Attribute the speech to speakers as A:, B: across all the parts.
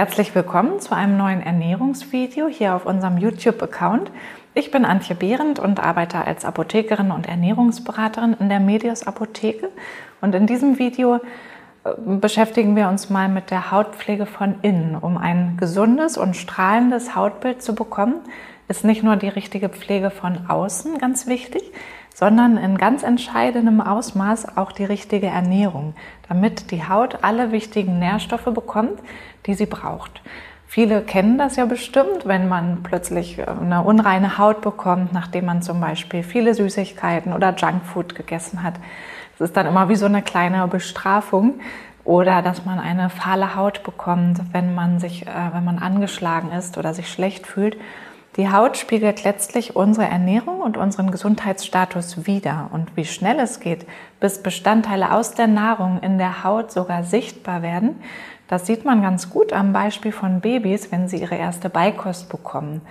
A: Herzlich willkommen zu einem neuen Ernährungsvideo hier auf unserem YouTube-Account. Ich bin Antje Behrendt und arbeite als Apothekerin und Ernährungsberaterin in der Medios Apotheke. Und in diesem Video äh, beschäftigen wir uns mal mit der Hautpflege von innen. Um ein gesundes und strahlendes Hautbild zu bekommen, ist nicht nur die richtige Pflege von außen ganz wichtig, sondern in ganz entscheidendem Ausmaß auch die richtige Ernährung, damit die Haut alle wichtigen Nährstoffe bekommt, die sie braucht. Viele kennen das ja bestimmt, wenn man plötzlich äh, eine unreine Haut bekommt, nachdem man zum Beispiel viele Süßigkeiten oder Junkfood gegessen hat. Das ist dann immer wie so eine kleine Bestrafung. Oder dass man eine fahle Haut bekommt, wenn man sich, äh, wenn man angeschlagen ist oder sich schlecht fühlt. Die Haut spiegelt letztlich unsere Ernährung und unseren Gesundheitsstatus wider. Und wie schnell es geht, bis Bestandteile aus der Nahrung in der Haut sogar sichtbar werden, das sieht man ganz gut am Beispiel von Babys, wenn sie ihre erste Beikost bekommen.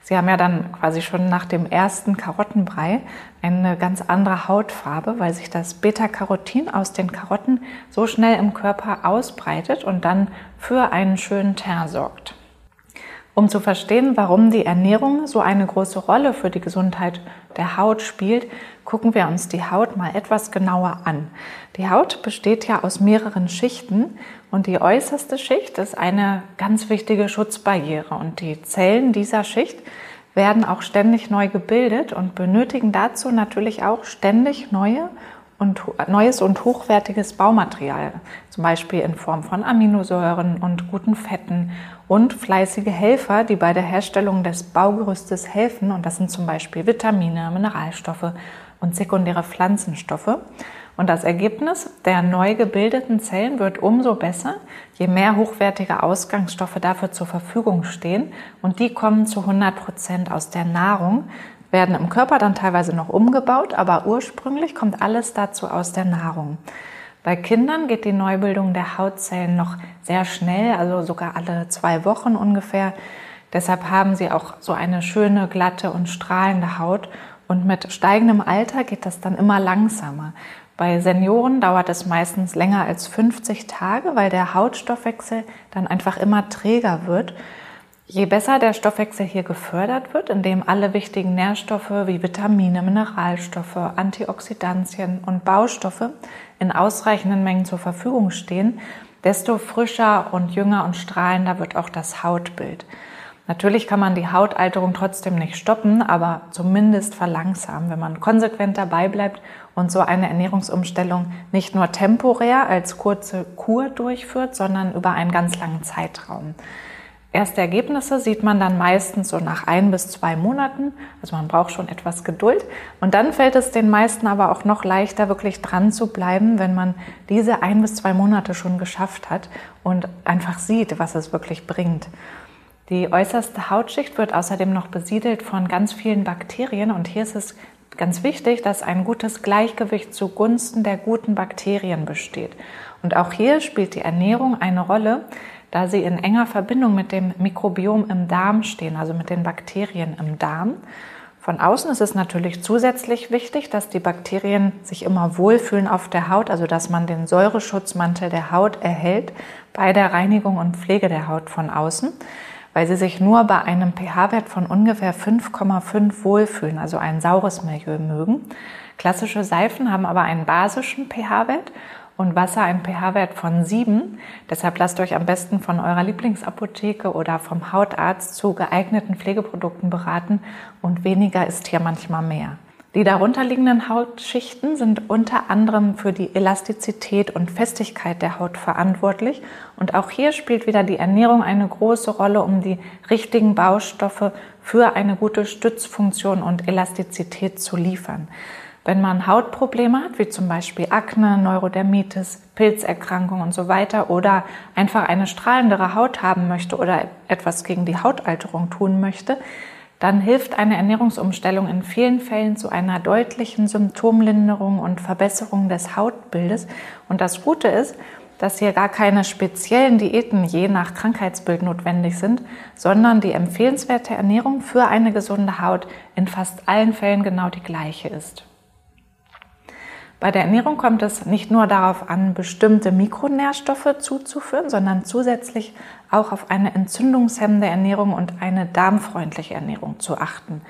A: Sie haben ja dann quasi schon nach dem ersten Karottenbrei eine ganz andere Hautfarbe, weil sich das Beta-Carotin aus den Karotten so schnell im Körper ausbreitet und dann für einen schönen Teint sorgt. Um zu verstehen, warum die Ernährung so eine große Rolle für die Gesundheit der Haut spielt, gucken wir uns die Haut mal etwas genauer an. Die Haut besteht ja aus mehreren Schichten und die äußerste Schicht ist eine ganz wichtige Schutzbarriere und die Zellen dieser Schicht werden auch ständig neu gebildet und benötigen dazu natürlich auch ständig neue und neues und hochwertiges Baumaterial, zum Beispiel in Form von Aminosäuren und guten Fetten und fleißige Helfer, die bei der Herstellung des Baugerüstes helfen. Und das sind zum Beispiel Vitamine, Mineralstoffe und sekundäre Pflanzenstoffe. Und das Ergebnis der neu gebildeten Zellen wird umso besser, je mehr hochwertige Ausgangsstoffe dafür zur Verfügung stehen. Und die kommen zu 100 Prozent aus der Nahrung, werden im Körper dann teilweise noch umgebaut, aber ursprünglich kommt alles dazu aus der Nahrung. Bei Kindern geht die Neubildung der Hautzellen noch sehr schnell, also sogar alle zwei Wochen ungefähr. Deshalb haben sie auch so eine schöne, glatte und strahlende Haut. Und mit steigendem Alter geht das dann immer langsamer. Bei Senioren dauert es meistens länger als 50 Tage, weil der Hautstoffwechsel dann einfach immer träger wird. Je besser der Stoffwechsel hier gefördert wird, indem alle wichtigen Nährstoffe wie Vitamine, Mineralstoffe, Antioxidantien und Baustoffe in ausreichenden Mengen zur Verfügung stehen, desto frischer und jünger und strahlender wird auch das Hautbild. Natürlich kann man die Hautalterung trotzdem nicht stoppen, aber zumindest verlangsamen, wenn man konsequent dabei bleibt und so eine Ernährungsumstellung nicht nur temporär als kurze Kur durchführt, sondern über einen ganz langen Zeitraum. Erste Ergebnisse sieht man dann meistens so nach ein bis zwei Monaten. Also man braucht schon etwas Geduld. Und dann fällt es den meisten aber auch noch leichter, wirklich dran zu bleiben, wenn man diese ein bis zwei Monate schon geschafft hat und einfach sieht, was es wirklich bringt. Die äußerste Hautschicht wird außerdem noch besiedelt von ganz vielen Bakterien. Und hier ist es ganz wichtig, dass ein gutes Gleichgewicht zugunsten der guten Bakterien besteht. Und auch hier spielt die Ernährung eine Rolle da sie in enger Verbindung mit dem Mikrobiom im Darm stehen, also mit den Bakterien im Darm. Von außen ist es natürlich zusätzlich wichtig, dass die Bakterien sich immer wohlfühlen auf der Haut, also dass man den Säureschutzmantel der Haut erhält bei der Reinigung und Pflege der Haut von außen, weil sie sich nur bei einem pH-Wert von ungefähr 5,5 wohlfühlen, also ein saures Milieu mögen. Klassische Seifen haben aber einen basischen pH-Wert und Wasser einen pH-Wert von 7. Deshalb lasst euch am besten von eurer Lieblingsapotheke oder vom Hautarzt zu geeigneten Pflegeprodukten beraten und weniger ist hier manchmal mehr. Die darunterliegenden Hautschichten sind unter anderem für die Elastizität und Festigkeit der Haut verantwortlich und auch hier spielt wieder die Ernährung eine große Rolle, um die richtigen Baustoffe für eine gute Stützfunktion und Elastizität zu liefern. Wenn man Hautprobleme hat, wie zum Beispiel Akne, Neurodermitis, Pilzerkrankungen und so weiter, oder einfach eine strahlendere Haut haben möchte oder etwas gegen die Hautalterung tun möchte, dann hilft eine Ernährungsumstellung in vielen Fällen zu einer deutlichen Symptomlinderung und Verbesserung des Hautbildes. Und das Gute ist, dass hier gar keine speziellen Diäten je nach Krankheitsbild notwendig sind, sondern die empfehlenswerte Ernährung für eine gesunde Haut in fast allen Fällen genau die gleiche ist. Bei der Ernährung kommt es nicht nur darauf an, bestimmte Mikronährstoffe zuzuführen, sondern zusätzlich auch auf eine entzündungshemmende Ernährung und eine darmfreundliche Ernährung zu achten.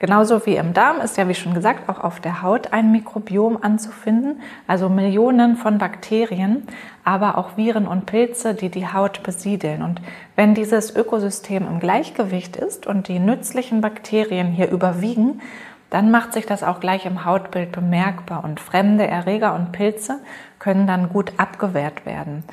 A: Genauso wie im Darm ist ja, wie schon gesagt, auch auf der Haut ein Mikrobiom anzufinden, also Millionen von Bakterien, aber auch Viren und Pilze, die die Haut besiedeln. Und wenn dieses Ökosystem im Gleichgewicht ist und die nützlichen Bakterien hier überwiegen, dann macht sich das auch gleich im Hautbild bemerkbar und fremde Erreger und Pilze können dann gut abgewehrt werden.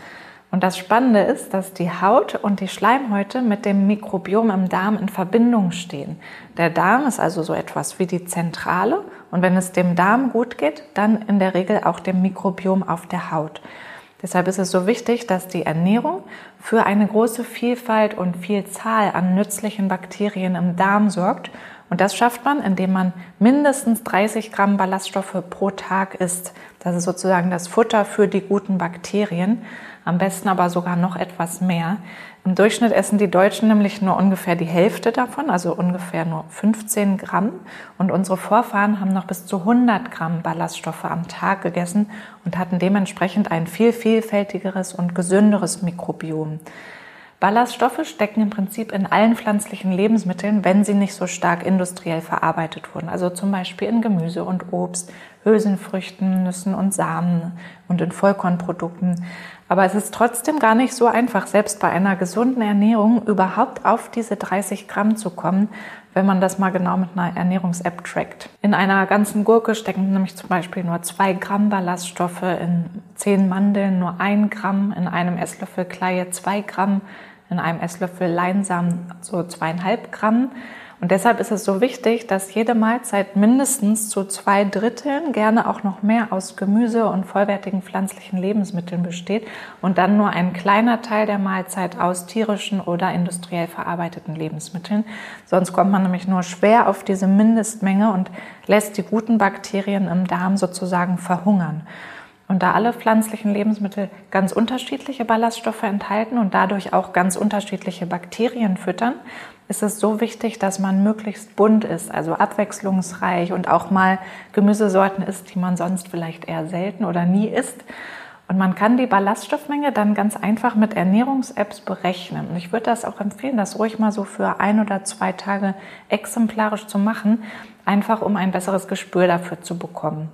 A: Und das Spannende ist, dass die Haut und die Schleimhäute mit dem Mikrobiom im Darm in Verbindung stehen. Der Darm ist also so etwas wie die Zentrale und wenn es dem Darm gut geht, dann in der Regel auch dem Mikrobiom auf der Haut. Deshalb ist es so wichtig, dass die Ernährung für eine große Vielfalt und Vielzahl an nützlichen Bakterien im Darm sorgt und das schafft man, indem man mindestens 30 Gramm Ballaststoffe pro Tag isst. Das ist sozusagen das Futter für die guten Bakterien. Am besten aber sogar noch etwas mehr. Im Durchschnitt essen die Deutschen nämlich nur ungefähr die Hälfte davon, also ungefähr nur 15 Gramm. Und unsere Vorfahren haben noch bis zu 100 Gramm Ballaststoffe am Tag gegessen und hatten dementsprechend ein viel vielfältigeres und gesünderes Mikrobiom. Ballaststoffe stecken im Prinzip in allen pflanzlichen Lebensmitteln, wenn sie nicht so stark industriell verarbeitet wurden. Also zum Beispiel in Gemüse und Obst, Hülsenfrüchten, Nüssen und Samen und in Vollkornprodukten. Aber es ist trotzdem gar nicht so einfach, selbst bei einer gesunden Ernährung überhaupt auf diese 30 Gramm zu kommen, wenn man das mal genau mit einer Ernährungs-App trackt. In einer ganzen Gurke stecken nämlich zum Beispiel nur zwei Gramm Ballaststoffe, in zehn Mandeln nur ein Gramm, in einem Esslöffel Kleie zwei Gramm, in einem Esslöffel Leinsamen so zweieinhalb Gramm. Und deshalb ist es so wichtig, dass jede Mahlzeit mindestens zu zwei Dritteln, gerne auch noch mehr aus Gemüse und vollwertigen pflanzlichen Lebensmitteln besteht und dann nur ein kleiner Teil der Mahlzeit aus tierischen oder industriell verarbeiteten Lebensmitteln. Sonst kommt man nämlich nur schwer auf diese Mindestmenge und lässt die guten Bakterien im Darm sozusagen verhungern. Und da alle pflanzlichen Lebensmittel ganz unterschiedliche Ballaststoffe enthalten und dadurch auch ganz unterschiedliche Bakterien füttern, ist es so wichtig, dass man möglichst bunt ist, also abwechslungsreich und auch mal Gemüsesorten isst, die man sonst vielleicht eher selten oder nie isst. Und man kann die Ballaststoffmenge dann ganz einfach mit Ernährungs-Apps berechnen. Und ich würde das auch empfehlen, das ruhig mal so für ein oder zwei Tage exemplarisch zu machen, einfach um ein besseres Gespür dafür zu bekommen.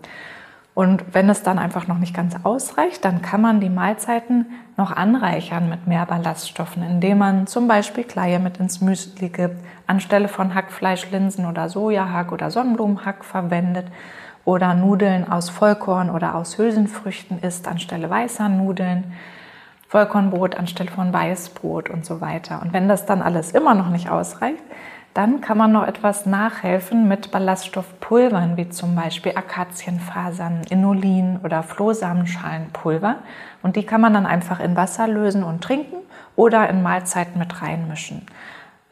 A: Und wenn es dann einfach noch nicht ganz ausreicht, dann kann man die Mahlzeiten noch anreichern mit mehr Ballaststoffen, indem man zum Beispiel Kleie mit ins Müsli gibt, anstelle von Hackfleisch, Linsen oder Sojahack oder Sonnenblumenhack verwendet oder Nudeln aus Vollkorn oder aus Hülsenfrüchten isst anstelle weißer Nudeln, Vollkornbrot anstelle von Weißbrot und so weiter. Und wenn das dann alles immer noch nicht ausreicht, dann kann man noch etwas nachhelfen mit Ballaststoffpulvern, wie zum Beispiel Akazienfasern, Inulin oder Flohsamenschalenpulver. Und die kann man dann einfach in Wasser lösen und trinken oder in Mahlzeiten mit reinmischen.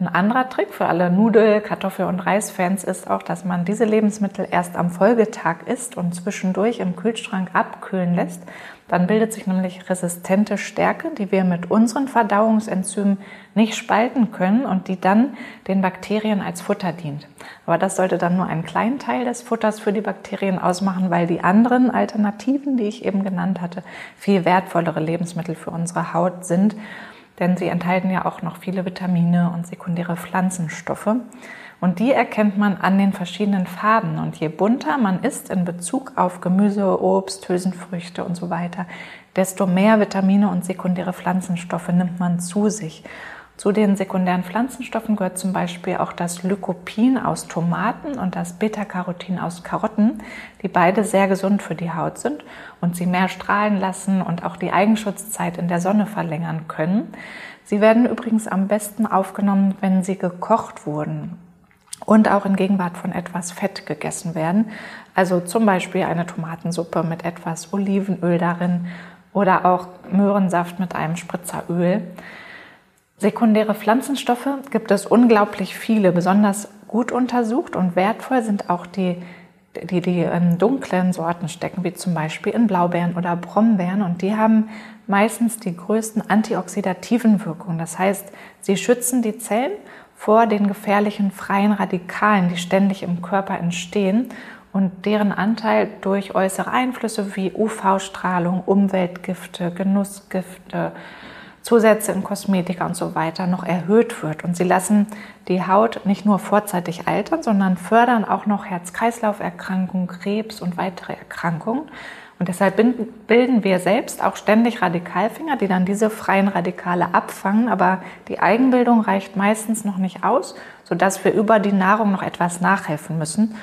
A: Ein anderer Trick für alle Nudel-, Kartoffel- und Reisfans ist auch, dass man diese Lebensmittel erst am Folgetag isst und zwischendurch im Kühlschrank abkühlen lässt. Dann bildet sich nämlich resistente Stärke, die wir mit unseren Verdauungsenzymen nicht spalten können und die dann den Bakterien als Futter dient. Aber das sollte dann nur einen kleinen Teil des Futters für die Bakterien ausmachen, weil die anderen Alternativen, die ich eben genannt hatte, viel wertvollere Lebensmittel für unsere Haut sind denn sie enthalten ja auch noch viele Vitamine und sekundäre Pflanzenstoffe. Und die erkennt man an den verschiedenen Farben. Und je bunter man ist in Bezug auf Gemüse, Obst, Hülsenfrüchte und so weiter, desto mehr Vitamine und sekundäre Pflanzenstoffe nimmt man zu sich. Zu den sekundären Pflanzenstoffen gehört zum Beispiel auch das Lycopin aus Tomaten und das Beta-Carotin aus Karotten, die beide sehr gesund für die Haut sind und sie mehr strahlen lassen und auch die Eigenschutzzeit in der Sonne verlängern können. Sie werden übrigens am besten aufgenommen, wenn sie gekocht wurden und auch in Gegenwart von etwas Fett gegessen werden. Also zum Beispiel eine Tomatensuppe mit etwas Olivenöl darin oder auch Möhrensaft mit einem Spritzer Öl. Sekundäre Pflanzenstoffe gibt es unglaublich viele. Besonders gut untersucht und wertvoll sind auch die, die, die in dunklen Sorten stecken, wie zum Beispiel in Blaubeeren oder Brombeeren. Und die haben meistens die größten antioxidativen Wirkungen. Das heißt, sie schützen die Zellen vor den gefährlichen freien Radikalen, die ständig im Körper entstehen und deren Anteil durch äußere Einflüsse wie UV-Strahlung, Umweltgifte, Genussgifte, Zusätze in Kosmetika und so weiter noch erhöht wird. Und sie lassen die Haut nicht nur vorzeitig altern, sondern fördern auch noch Herz-Kreislauf-Erkrankungen, Krebs und weitere Erkrankungen. Und deshalb bilden wir selbst auch ständig Radikalfinger, die dann diese freien Radikale abfangen. Aber die Eigenbildung reicht meistens noch nicht aus, sodass wir über die Nahrung noch etwas nachhelfen müssen.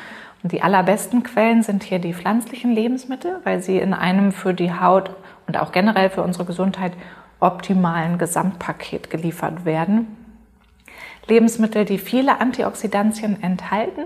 A: Und die allerbesten Quellen sind hier die pflanzlichen Lebensmittel, weil sie in einem für die Haut und auch generell für unsere Gesundheit optimalen Gesamtpaket geliefert werden. Lebensmittel, die viele Antioxidantien enthalten,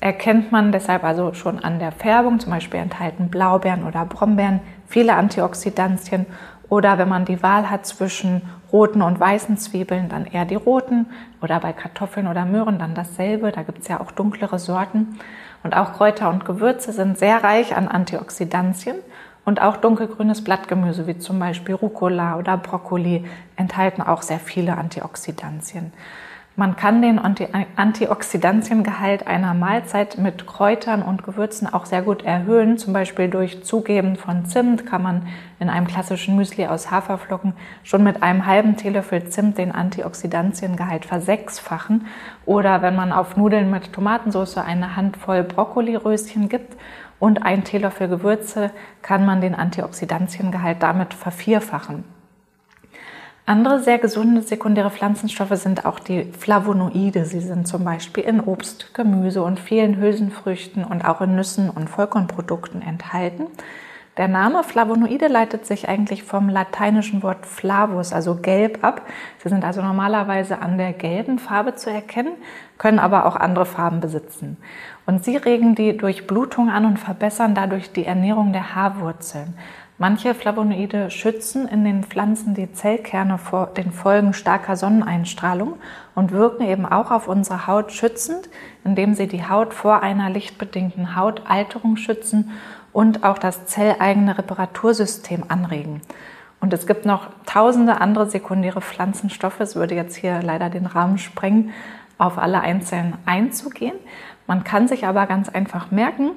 A: erkennt man deshalb also schon an der Färbung. Zum Beispiel enthalten Blaubeeren oder Brombeeren viele Antioxidantien. Oder wenn man die Wahl hat zwischen roten und weißen Zwiebeln, dann eher die roten. Oder bei Kartoffeln oder Möhren dann dasselbe. Da gibt es ja auch dunklere Sorten. Und auch Kräuter und Gewürze sind sehr reich an Antioxidantien. Und auch dunkelgrünes Blattgemüse wie zum Beispiel Rucola oder Brokkoli enthalten auch sehr viele Antioxidantien. Man kann den Antioxidantiengehalt einer Mahlzeit mit Kräutern und Gewürzen auch sehr gut erhöhen. Zum Beispiel durch Zugeben von Zimt kann man in einem klassischen Müsli aus Haferflocken schon mit einem halben Teelöffel Zimt den Antioxidantiengehalt versechsfachen. Oder wenn man auf Nudeln mit Tomatensauce eine Handvoll Brokkoliröschen gibt und ein Teelöffel Gewürze, kann man den Antioxidantiengehalt damit vervierfachen. Andere sehr gesunde sekundäre Pflanzenstoffe sind auch die Flavonoide. Sie sind zum Beispiel in Obst, Gemüse und vielen Hülsenfrüchten und auch in Nüssen und Vollkornprodukten enthalten. Der Name Flavonoide leitet sich eigentlich vom lateinischen Wort flavus, also gelb, ab. Sie sind also normalerweise an der gelben Farbe zu erkennen, können aber auch andere Farben besitzen. Und sie regen die Durchblutung an und verbessern dadurch die Ernährung der Haarwurzeln. Manche Flavonoide schützen in den Pflanzen die Zellkerne vor den Folgen starker Sonneneinstrahlung und wirken eben auch auf unsere Haut schützend, indem sie die Haut vor einer lichtbedingten Hautalterung schützen und auch das zelleigene Reparatursystem anregen. Und es gibt noch tausende andere sekundäre Pflanzenstoffe. Es würde jetzt hier leider den Rahmen sprengen, auf alle einzeln einzugehen. Man kann sich aber ganz einfach merken,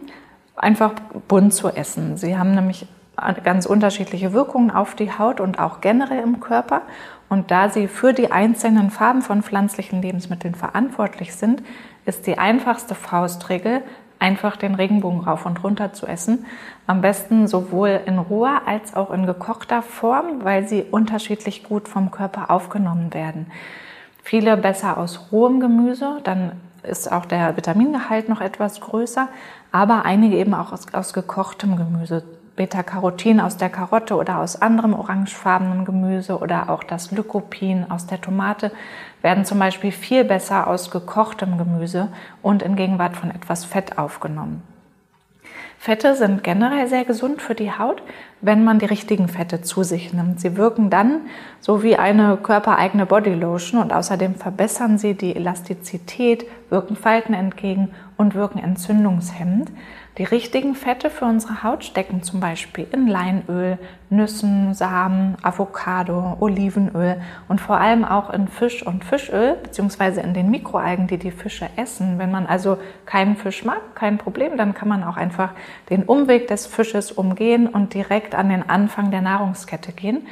A: einfach bunt zu essen. Sie haben nämlich ganz unterschiedliche Wirkungen auf die Haut und auch generell im Körper. Und da sie für die einzelnen Farben von pflanzlichen Lebensmitteln verantwortlich sind, ist die einfachste Faustregel, einfach den Regenbogen rauf und runter zu essen. Am besten sowohl in roher als auch in gekochter Form, weil sie unterschiedlich gut vom Körper aufgenommen werden. Viele besser aus rohem Gemüse, dann ist auch der Vitamingehalt noch etwas größer, aber einige eben auch aus, aus gekochtem Gemüse. Beta-Carotin aus der Karotte oder aus anderem orangefarbenen Gemüse oder auch das Lycopin aus der Tomate werden zum Beispiel viel besser aus gekochtem Gemüse und in Gegenwart von etwas Fett aufgenommen. Fette sind generell sehr gesund für die Haut, wenn man die richtigen Fette zu sich nimmt. Sie wirken dann so wie eine körpereigene Bodylotion und außerdem verbessern sie die Elastizität, wirken Falten entgegen und wirken entzündungshemmend. Die richtigen Fette für unsere Haut stecken zum Beispiel in Leinöl, Nüssen, Samen, Avocado, Olivenöl und vor allem auch in Fisch und Fischöl beziehungsweise in den Mikroalgen, die die Fische essen. Wenn man also keinen Fisch mag, kein Problem, dann kann man auch einfach den Umweg des Fisches umgehen und direkt an den Anfang der Nahrungskette gehen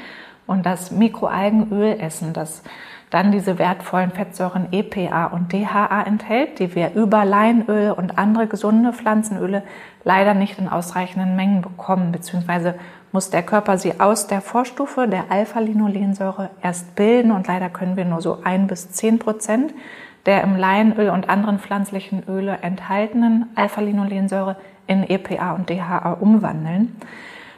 A: und das Mikroalgenöl essen. Das dann diese wertvollen Fettsäuren EPA und DHA enthält, die wir über Leinöl und andere gesunde Pflanzenöle leider nicht in ausreichenden Mengen bekommen, beziehungsweise muss der Körper sie aus der Vorstufe der Alpha-Linolensäure erst bilden und leider können wir nur so ein bis zehn Prozent der im Leinöl und anderen pflanzlichen Öle enthaltenen Alpha-Linolensäure in EPA und DHA umwandeln.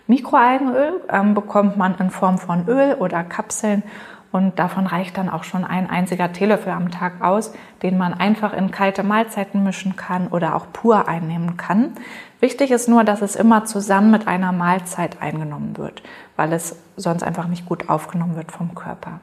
A: Mikroalgenöl ähm, bekommt man in Form von Öl oder Kapseln und davon reicht dann auch schon ein einziger Teelöffel am Tag aus, den man einfach in kalte Mahlzeiten mischen kann oder auch pur einnehmen kann. Wichtig ist nur, dass es immer zusammen mit einer Mahlzeit eingenommen wird, weil es sonst einfach nicht gut aufgenommen wird vom Körper.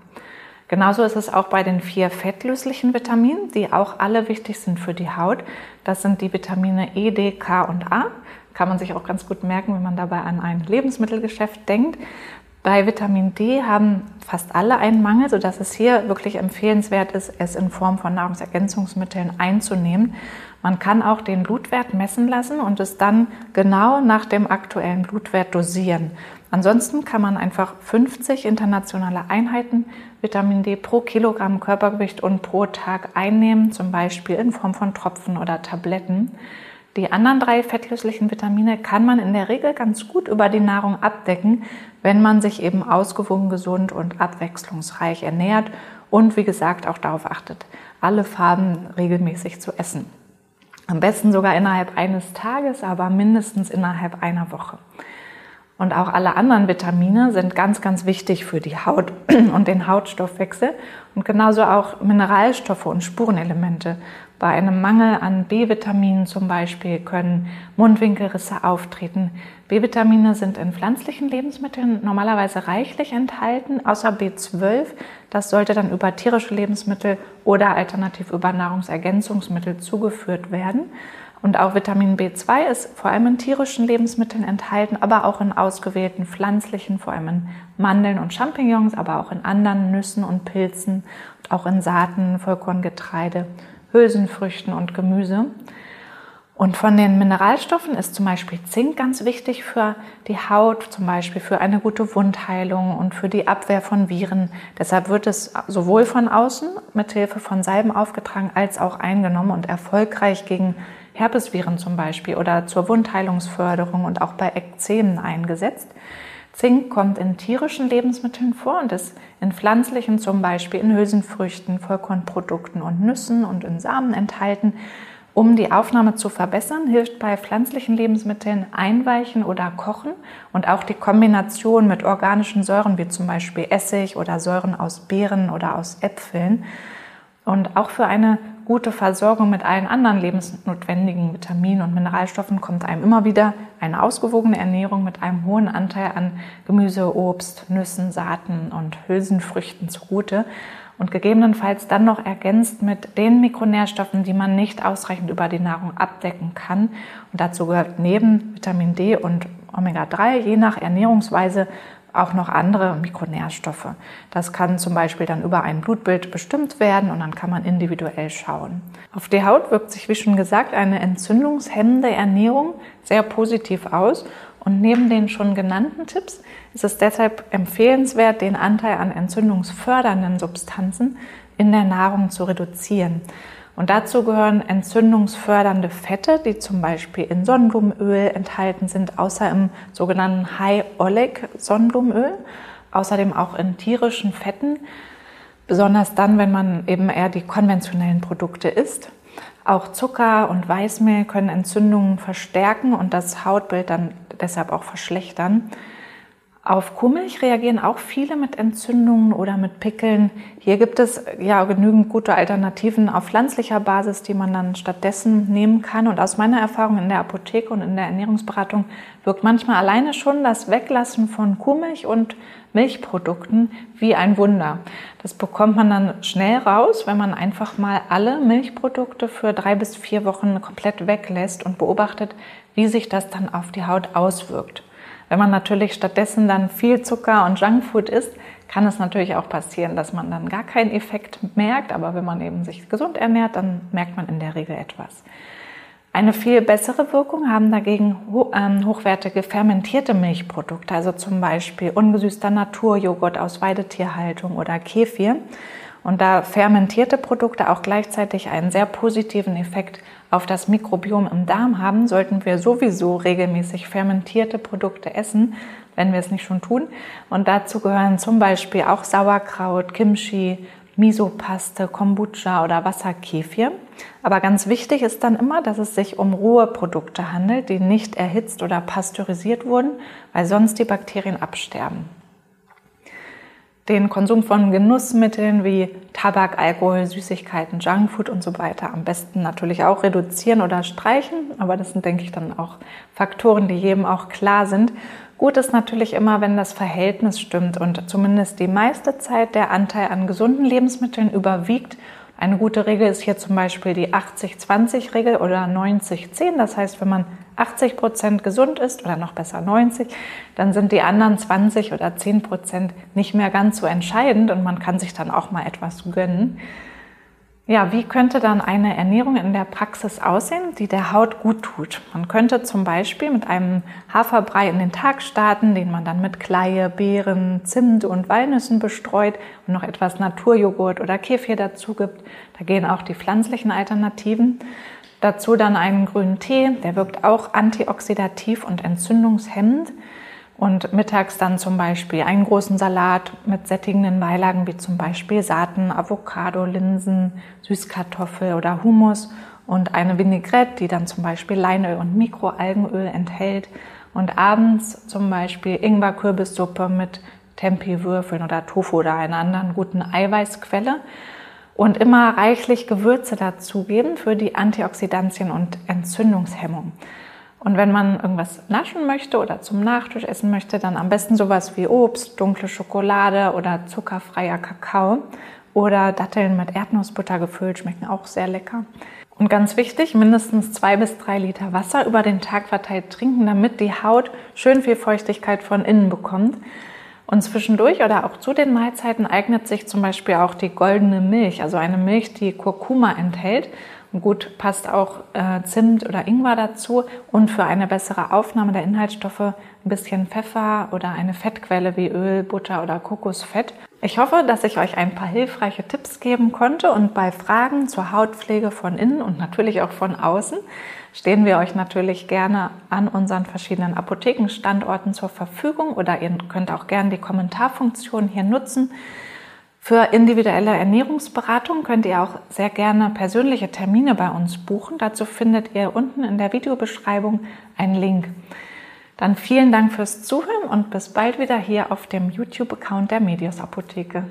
A: Genauso ist es auch bei den vier fettlöslichen Vitaminen, die auch alle wichtig sind für die Haut. Das sind die Vitamine E, D, K und A. Kann man sich auch ganz gut merken, wenn man dabei an ein Lebensmittelgeschäft denkt. Bei Vitamin D haben fast alle einen Mangel, sodass es hier wirklich empfehlenswert ist, es in Form von Nahrungsergänzungsmitteln einzunehmen. Man kann auch den Blutwert messen lassen und es dann genau nach dem aktuellen Blutwert dosieren. Ansonsten kann man einfach 50 internationale Einheiten Vitamin D pro Kilogramm Körpergewicht und pro Tag einnehmen, zum Beispiel in Form von Tropfen oder Tabletten. Die anderen drei fettlöslichen Vitamine kann man in der Regel ganz gut über die Nahrung abdecken, wenn man sich eben ausgewogen, gesund und abwechslungsreich ernährt und wie gesagt auch darauf achtet, alle Farben regelmäßig zu essen. Am besten sogar innerhalb eines Tages, aber mindestens innerhalb einer Woche. Und auch alle anderen Vitamine sind ganz, ganz wichtig für die Haut und den Hautstoffwechsel und genauso auch Mineralstoffe und Spurenelemente. Bei einem Mangel an B-Vitaminen zum Beispiel können Mundwinkelrisse auftreten. B-Vitamine sind in pflanzlichen Lebensmitteln normalerweise reichlich enthalten, außer B12. Das sollte dann über tierische Lebensmittel oder alternativ über Nahrungsergänzungsmittel zugeführt werden. Und auch Vitamin B2 ist vor allem in tierischen Lebensmitteln enthalten, aber auch in ausgewählten pflanzlichen, vor allem in Mandeln und Champignons, aber auch in anderen Nüssen und Pilzen, auch in Saaten, Vollkorngetreide, Hülsenfrüchten und Gemüse. Und von den Mineralstoffen ist zum Beispiel Zink ganz wichtig für die Haut, zum Beispiel für eine gute Wundheilung und für die Abwehr von Viren. Deshalb wird es sowohl von außen mit Hilfe von Salben aufgetragen als auch eingenommen und erfolgreich gegen Herpesviren zum Beispiel oder zur Wundheilungsförderung und auch bei Ekzemen eingesetzt. Zink kommt in tierischen Lebensmitteln vor und ist in pflanzlichen, zum Beispiel in Hülsenfrüchten, Vollkornprodukten und Nüssen und in Samen enthalten. Um die Aufnahme zu verbessern, hilft bei pflanzlichen Lebensmitteln Einweichen oder Kochen und auch die Kombination mit organischen Säuren wie zum Beispiel Essig oder Säuren aus Beeren oder aus Äpfeln. Und auch für eine gute Versorgung mit allen anderen lebensnotwendigen Vitaminen und Mineralstoffen kommt einem immer wieder eine ausgewogene Ernährung mit einem hohen Anteil an Gemüse, Obst, Nüssen, Saaten und Hülsenfrüchten zugute und gegebenenfalls dann noch ergänzt mit den Mikronährstoffen, die man nicht ausreichend über die Nahrung abdecken kann. Und dazu gehört neben Vitamin D und Omega-3 je nach Ernährungsweise auch noch andere Mikronährstoffe. Das kann zum Beispiel dann über ein Blutbild bestimmt werden und dann kann man individuell schauen. Auf die Haut wirkt sich, wie schon gesagt, eine entzündungshemmende Ernährung sehr positiv aus. Und neben den schon genannten Tipps ist es deshalb empfehlenswert, den Anteil an entzündungsfördernden Substanzen in der Nahrung zu reduzieren. Und dazu gehören entzündungsfördernde Fette, die zum Beispiel in Sonnenblumenöl enthalten sind, außer im sogenannten High Oleic Sonnenblumenöl, außerdem auch in tierischen Fetten, besonders dann, wenn man eben eher die konventionellen Produkte isst. Auch Zucker und Weißmehl können Entzündungen verstärken und das Hautbild dann deshalb auch verschlechtern. Auf Kuhmilch reagieren auch viele mit Entzündungen oder mit Pickeln. Hier gibt es ja genügend gute Alternativen auf pflanzlicher Basis, die man dann stattdessen nehmen kann. Und aus meiner Erfahrung in der Apotheke und in der Ernährungsberatung wirkt manchmal alleine schon das Weglassen von Kuhmilch und Milchprodukten wie ein Wunder. Das bekommt man dann schnell raus, wenn man einfach mal alle Milchprodukte für drei bis vier Wochen komplett weglässt und beobachtet, wie sich das dann auf die Haut auswirkt. Wenn man natürlich stattdessen dann viel Zucker und Junkfood isst, kann es natürlich auch passieren, dass man dann gar keinen Effekt merkt. Aber wenn man eben sich gesund ernährt, dann merkt man in der Regel etwas. Eine viel bessere Wirkung haben dagegen ähm, hochwertige fermentierte Milchprodukte, also zum Beispiel ungesüßter Naturjoghurt aus Weidetierhaltung oder Kefir. Und da fermentierte Produkte auch gleichzeitig einen sehr positiven Effekt auf das Mikrobiom im Darm haben, sollten wir sowieso regelmäßig fermentierte Produkte essen, wenn wir es nicht schon tun. Und dazu gehören zum Beispiel auch Sauerkraut, Kimchi, Misopaste, Kombucha oder Wasserkefir. Aber ganz wichtig ist dann immer, dass es sich um rohe Produkte handelt, die nicht erhitzt oder pasteurisiert wurden, weil sonst die Bakterien absterben den Konsum von Genussmitteln wie Tabak, Alkohol, Süßigkeiten, Junkfood und so weiter am besten natürlich auch reduzieren oder streichen. Aber das sind, denke ich, dann auch Faktoren, die jedem auch klar sind. Gut ist natürlich immer, wenn das Verhältnis stimmt und zumindest die meiste Zeit der Anteil an gesunden Lebensmitteln überwiegt Eine gute Regel ist hier zum Beispiel die 80-20-Regel oder 90-10. Das heißt, wenn man 80 Prozent gesund ist oder noch besser 90, dann sind die anderen 20 oder 10 Prozent nicht mehr ganz so entscheidend und man kann sich dann auch mal etwas gönnen. Ja, wie könnte dann eine Ernährung in der Praxis aussehen, die der Haut gut tut? Man könnte zum Beispiel mit einem Haferbrei in den Tag starten, den man dann mit Kleie, Beeren, Zimt und Walnüssen bestreut und noch etwas Naturjoghurt oder Kefir dazu gibt. Da gehen auch die pflanzlichen Alternativen. Dazu dann einen grünen Tee, der wirkt auch antioxidativ und entzündungshemmend. Und mittags dann zum Beispiel einen großen Salat mit sättigenden Beilagen wie zum Beispiel Saaten, Avocado, Linsen, Süßkartoffel oder Hummus und eine Vinaigrette, die dann zum Beispiel Leinöl und Mikroalgenöl enthält. Und abends zum Beispiel Ingwer-Kürbissuppe mit Tempi-Würfeln oder Tofu oder einer anderen guten Eiweißquelle. Und immer reichlich Gewürze dazugeben für die Antioxidantien und Entzündungshemmung. Und wenn man irgendwas naschen möchte oder zum Nachtisch essen möchte, dann am besten sowas wie Obst, dunkle Schokolade oder zuckerfreier Kakao oder Datteln mit Erdnussbutter gefüllt, schmecken auch sehr lecker. Und ganz wichtig, mindestens zwei bis drei Liter Wasser über den Tag verteilt trinken, damit die Haut schön viel Feuchtigkeit von innen bekommt. Und zwischendurch oder auch zu den Mahlzeiten eignet sich zum Beispiel auch die goldene Milch, also eine Milch, die Kurkuma enthält Gut, passt auch äh, Zimt oder Ingwer dazu und für eine bessere Aufnahme der Inhaltsstoffe ein bisschen Pfeffer oder eine Fettquelle wie Öl, Butter oder Kokosfett. Ich hoffe, dass ich euch ein paar hilfreiche Tipps geben konnte und bei Fragen zur Hautpflege von innen und natürlich auch von außen stehen wir euch natürlich gerne an unseren verschiedenen Apothekenstandorten zur Verfügung oder ihr könnt auch gerne die Kommentarfunktion hier nutzen. Für individuelle Ernährungsberatung könnt ihr auch sehr gerne persönliche Termine bei uns buchen. Dazu findet ihr unten in der Videobeschreibung einen Link. Dann vielen Dank fürs Zuhören und bis bald wieder hier auf dem YouTube-Account der Medios Apotheke.